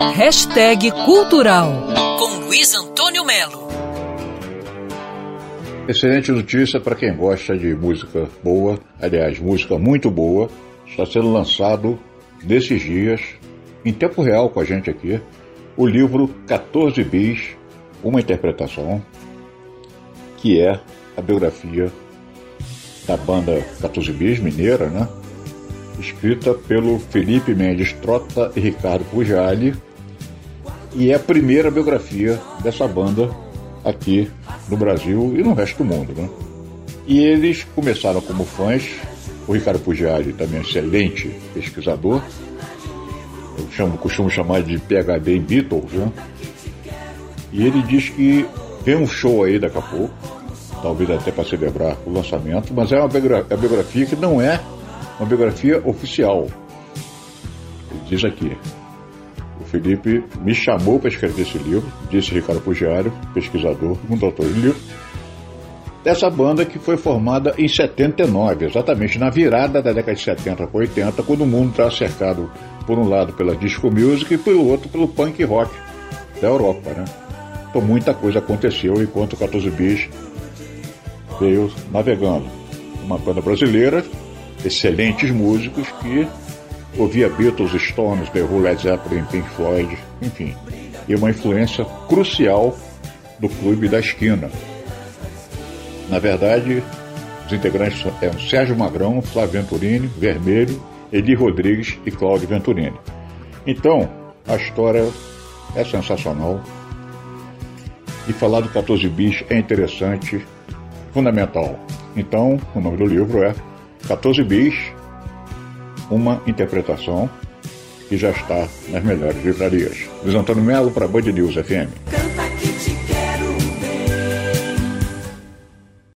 Hashtag Cultural com Luiz Antônio Melo. Excelente notícia para quem gosta de música boa, aliás, música muito boa. Está sendo lançado nesses dias, em tempo real com a gente aqui, o livro 14 Bis, uma interpretação, que é a biografia da banda 14 Bis mineira, né? Escrita pelo Felipe Mendes Trota e Ricardo Pujali, e é a primeira biografia dessa banda aqui no Brasil e no resto do mundo, né? E eles começaram como fãs, o Ricardo Pujali também é um excelente pesquisador, eu chamo, costumo chamar de PHD em Beatles, né? E ele diz que vem um show aí daqui a pouco, talvez até para celebrar o lançamento, mas é uma biografia, é biografia que não é uma biografia oficial. Ele diz aqui, Felipe me chamou para escrever esse livro, disse Ricardo Pugiário, pesquisador, um doutor de livro, dessa banda que foi formada em 79, exatamente na virada da década de 70 para 80, quando o mundo estava cercado, por um lado, pela disco music e pelo outro, pelo punk rock da Europa, né? Então muita coisa aconteceu enquanto o 14 Bis veio navegando. Uma banda brasileira, excelentes músicos que ouvia Beatles, Stones, The Who, Led Zeppelin, Pink Floyd, enfim. E uma influência crucial do Clube da Esquina. Na verdade, os integrantes eram Sérgio Magrão, Flávio Venturini, Vermelho, Eli Rodrigues e Cláudio Venturini. Então, a história é sensacional. E falar do 14 bis é interessante, fundamental. Então, o nome do livro é 14 bis, uma interpretação que já está nas melhores livrarias. Luiz Antônio Melo para Band News FM.